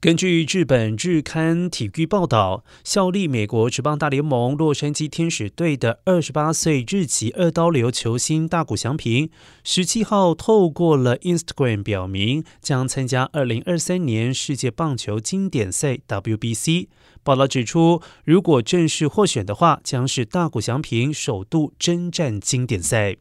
根据日本日刊体育报道，效力美国职棒大联盟洛杉矶天使队的二十八岁日籍二刀流球星大谷翔平，十七号透过了 Instagram 表明将参加二零二三年世界棒球经典赛 WBC。报道指出，如果正式获选的话，将是大谷翔平首度征战经典赛。